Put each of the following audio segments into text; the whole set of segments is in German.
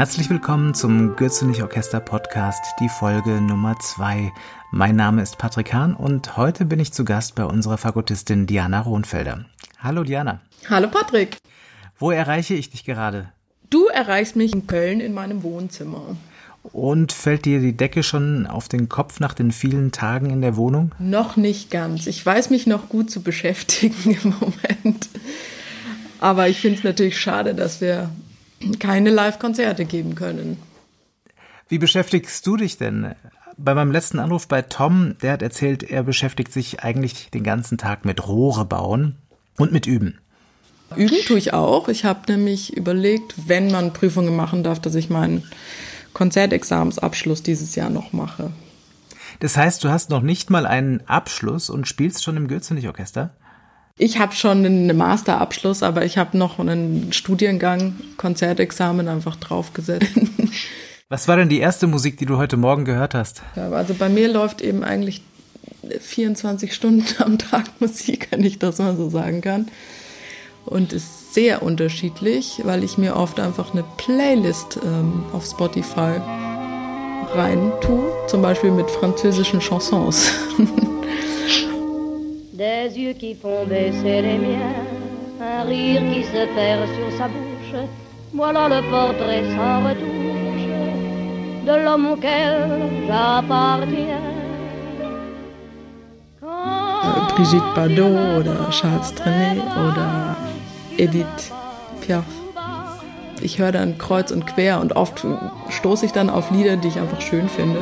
Herzlich willkommen zum Gürzenich Orchester Podcast, die Folge Nummer zwei. Mein Name ist Patrick Hahn und heute bin ich zu Gast bei unserer Fakultistin Diana Rohnfelder. Hallo Diana. Hallo Patrick. Wo erreiche ich dich gerade? Du erreichst mich in Köln in meinem Wohnzimmer. Und fällt dir die Decke schon auf den Kopf nach den vielen Tagen in der Wohnung? Noch nicht ganz. Ich weiß mich noch gut zu beschäftigen im Moment. Aber ich finde es natürlich schade, dass wir keine Live-Konzerte geben können. Wie beschäftigst du dich denn? Bei meinem letzten Anruf bei Tom, der hat erzählt, er beschäftigt sich eigentlich den ganzen Tag mit Rohre bauen und mit Üben. Üben tue ich auch. Ich habe nämlich überlegt, wenn man Prüfungen machen darf, dass ich meinen Konzertexamensabschluss dieses Jahr noch mache. Das heißt, du hast noch nicht mal einen Abschluss und spielst schon im Gürzenich-Orchester? Ich habe schon einen Masterabschluss, aber ich habe noch einen Studiengang, Konzertexamen einfach draufgesetzt. Was war denn die erste Musik, die du heute Morgen gehört hast? Also bei mir läuft eben eigentlich 24 Stunden am Tag Musik, wenn ich das mal so sagen kann. Und ist sehr unterschiedlich, weil ich mir oft einfach eine Playlist ähm, auf Spotify rein tue, zum Beispiel mit französischen Chansons. Des yeux qui font baisser les miens, un rire qui se perd sur sa bouche, voilà le portrait sans retouche de l'homme auquel j'appartiens. Brigitte Bardot oder Charles Trenet oder Edith Piaf. Ich höre dann kreuz und quer und oft stoße ich dann auf Lieder, die ich einfach schön finde.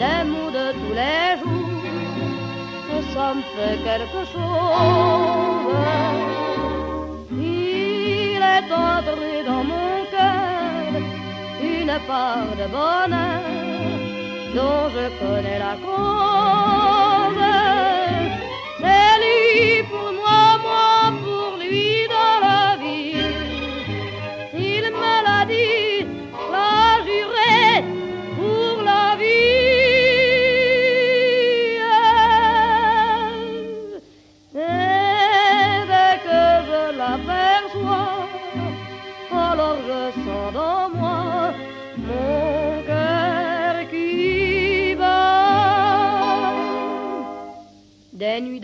Des mots de tous les jours, que ça me fait quelque chose. Il est entré dans mon cœur une part de bonheur dont je connais la cause.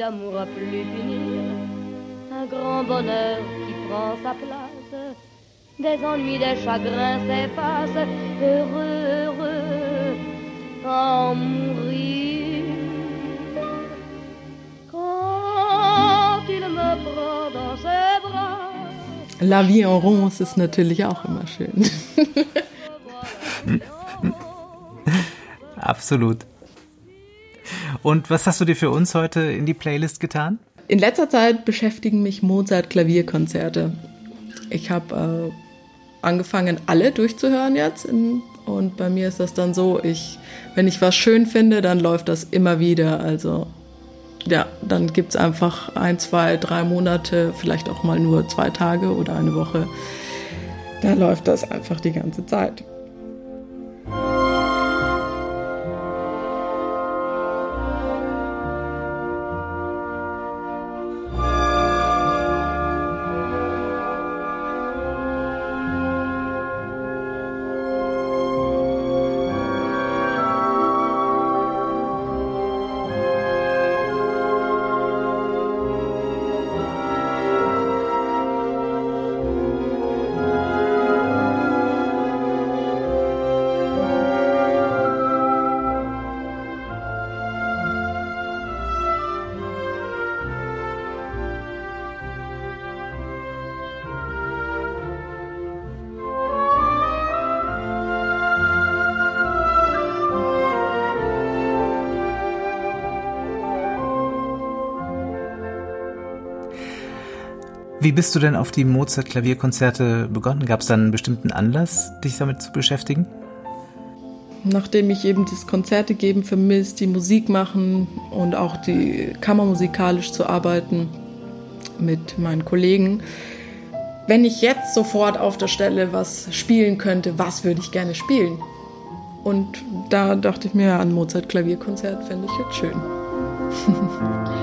D'amour à plus finir, un grand bonheur qui prend sa place. Des ennuis, des chagrins s'effacent, heureux, heureux, en mourir. Quand il me prend dans ses bras. La vie en rose ist natürlich auch immer schön. Absolut. Und was hast du dir für uns heute in die Playlist getan? In letzter Zeit beschäftigen mich Mozart-Klavierkonzerte. Ich habe äh, angefangen, alle durchzuhören jetzt. In, und bei mir ist das dann so, ich, wenn ich was schön finde, dann läuft das immer wieder. Also ja, dann gibt es einfach ein, zwei, drei Monate, vielleicht auch mal nur zwei Tage oder eine Woche. Da läuft das einfach die ganze Zeit. Wie bist du denn auf die Mozart-Klavierkonzerte begonnen? Gab es da einen bestimmten Anlass, dich damit zu beschäftigen? Nachdem ich eben das Konzerte geben vermisst, die Musik machen und auch die kammermusikalisch zu arbeiten mit meinen Kollegen. Wenn ich jetzt sofort auf der Stelle was spielen könnte, was würde ich gerne spielen? Und da dachte ich mir, ein Mozart-Klavierkonzert fände ich jetzt schön.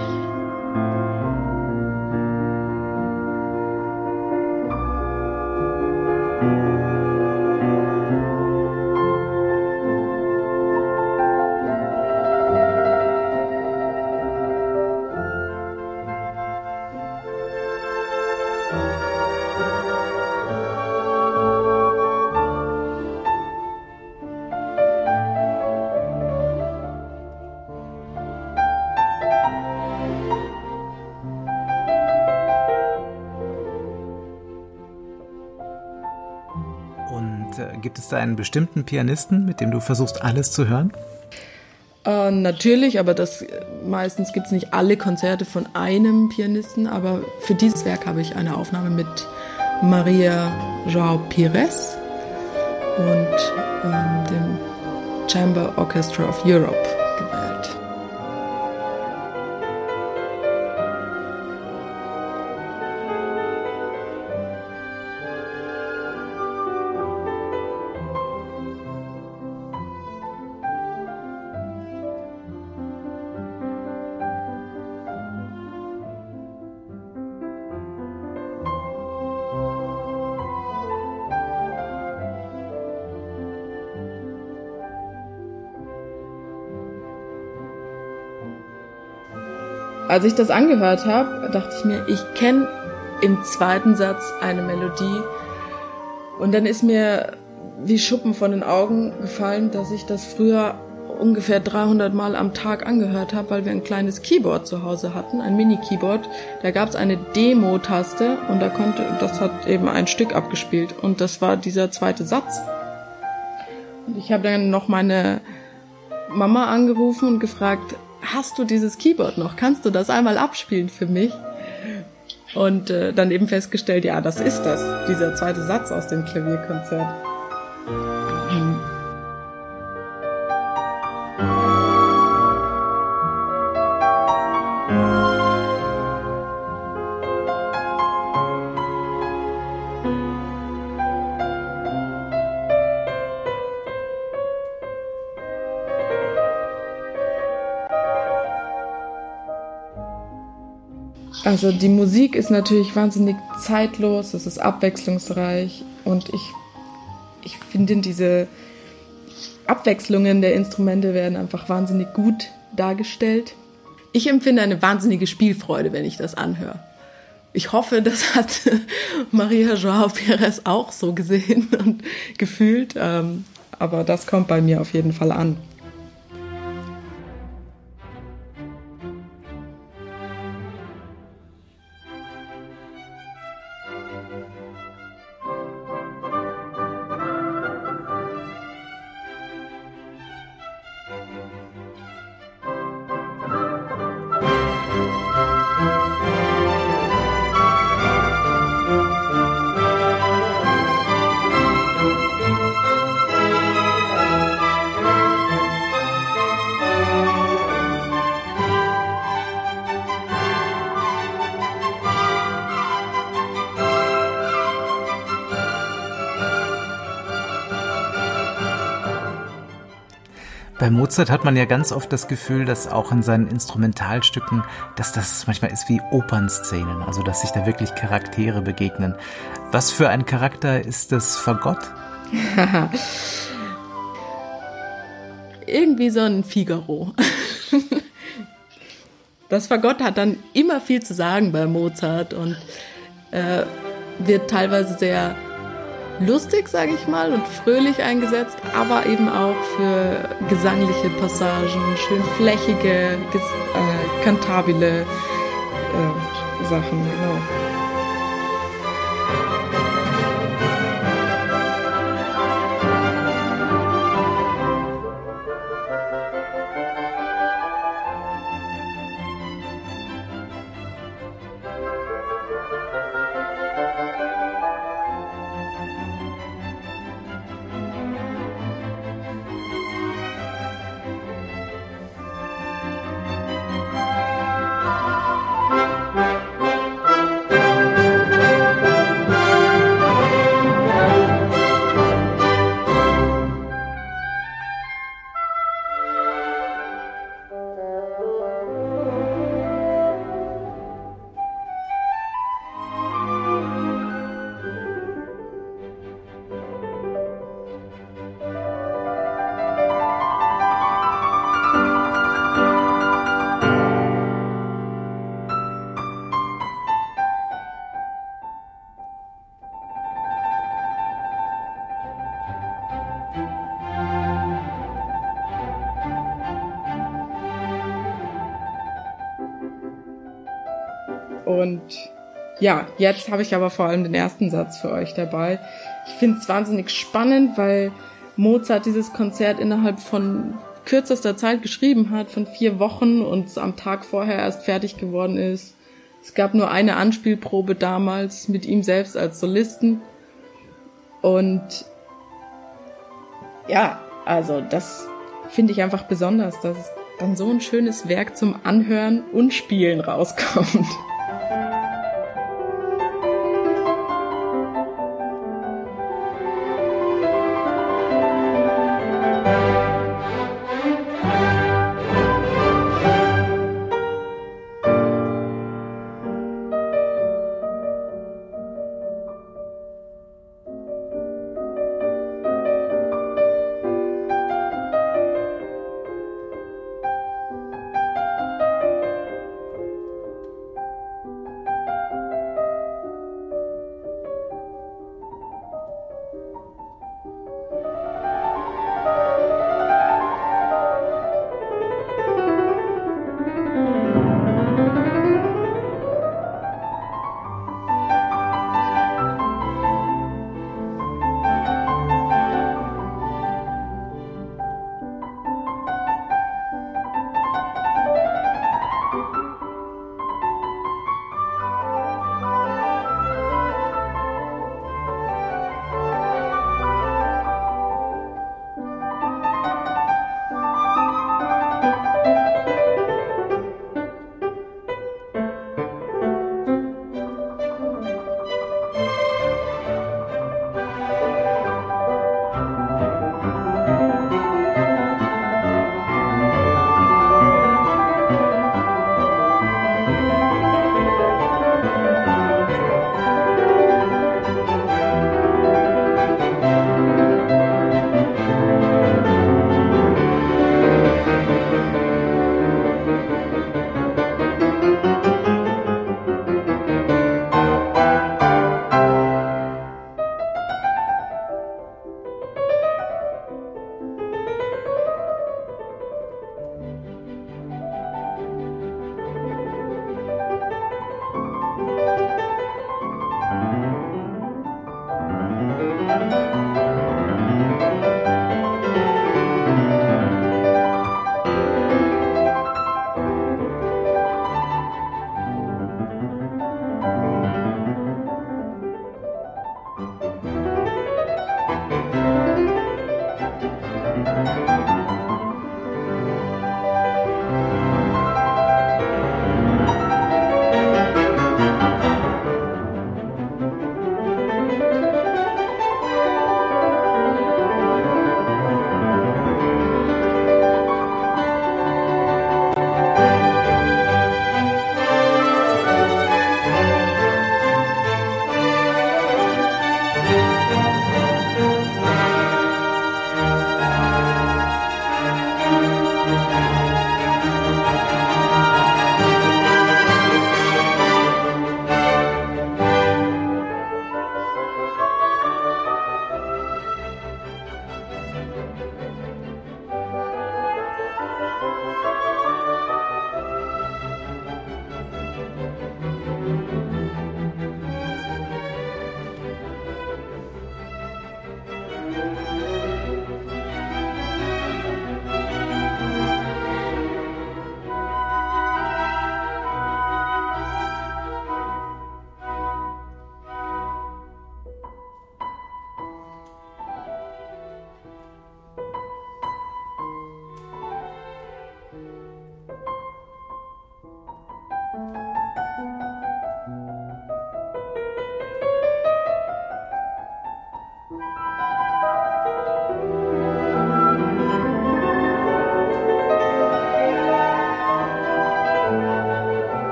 Gibt es da einen bestimmten Pianisten, mit dem du versuchst, alles zu hören? Äh, natürlich, aber das meistens gibt es nicht alle Konzerte von einem Pianisten, aber für dieses Werk habe ich eine Aufnahme mit Maria João Pires und ähm, dem Chamber Orchestra of Europe Als ich das angehört habe, dachte ich mir, ich kenne im zweiten Satz eine Melodie. Und dann ist mir wie Schuppen von den Augen gefallen, dass ich das früher ungefähr 300 Mal am Tag angehört habe, weil wir ein kleines Keyboard zu Hause hatten, ein Mini-Keyboard. Da gab es eine Demo-Taste und da konnte, das hat eben ein Stück abgespielt und das war dieser zweite Satz. Und ich habe dann noch meine Mama angerufen und gefragt, hast du dieses Keyboard noch? Kannst du das einmal abspielen für mich? Und äh, dann eben festgestellt, ja, das ist das, dieser zweite Satz aus dem Klavierkonzert. Also die Musik ist natürlich wahnsinnig zeitlos, es ist abwechslungsreich und ich, ich finde diese Abwechslungen der Instrumente werden einfach wahnsinnig gut dargestellt. Ich empfinde eine wahnsinnige Spielfreude, wenn ich das anhöre. Ich hoffe, das hat Maria Joao Perez auch so gesehen und gefühlt, ähm, aber das kommt bei mir auf jeden Fall an. Bei Mozart hat man ja ganz oft das Gefühl, dass auch in seinen Instrumentalstücken, dass das manchmal ist wie Opernszenen, also dass sich da wirklich Charaktere begegnen. Was für ein Charakter ist das Fagott? Irgendwie so ein Figaro. Das Fagott hat dann immer viel zu sagen bei Mozart und äh, wird teilweise sehr lustig, sage ich mal, und fröhlich eingesetzt, aber eben auch für gesangliche Passagen, schön flächige, äh, kantabile äh, Sachen. Genau. Ja, jetzt habe ich aber vor allem den ersten Satz für euch dabei. Ich finde es wahnsinnig spannend, weil Mozart dieses Konzert innerhalb von kürzester Zeit geschrieben hat, von vier Wochen und am Tag vorher erst fertig geworden ist. Es gab nur eine Anspielprobe damals mit ihm selbst als Solisten. Und ja, also das finde ich einfach besonders, dass dann so ein schönes Werk zum Anhören und Spielen rauskommt.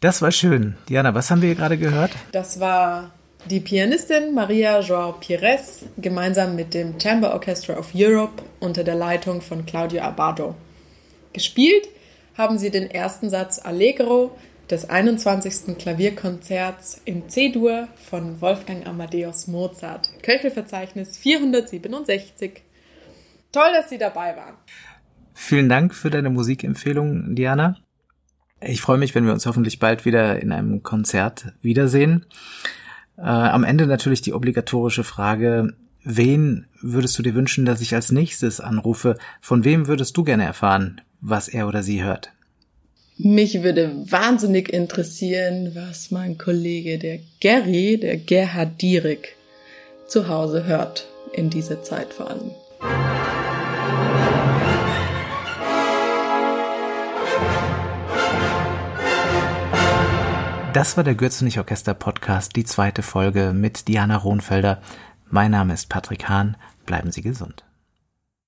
Das war schön. Diana, was haben wir gerade gehört? Das war die Pianistin Maria Joao Pires gemeinsam mit dem Chamber Orchestra of Europe unter der Leitung von Claudio Abado. Gespielt haben sie den ersten Satz Allegro des 21. Klavierkonzerts in C-Dur von Wolfgang Amadeus Mozart. Köchelverzeichnis 467. Toll, dass Sie dabei waren. Vielen Dank für deine Musikempfehlung, Diana. Ich freue mich, wenn wir uns hoffentlich bald wieder in einem Konzert wiedersehen. Äh, am Ende natürlich die obligatorische Frage, wen würdest du dir wünschen, dass ich als nächstes anrufe? Von wem würdest du gerne erfahren, was er oder sie hört? Mich würde wahnsinnig interessieren, was mein Kollege, der Gary, der Gerhard Dierig, zu Hause hört, in dieser Zeit vor allem. Das war der Gürzenich Orchester Podcast, die zweite Folge mit Diana Rohnfelder. Mein Name ist Patrick Hahn. Bleiben Sie gesund.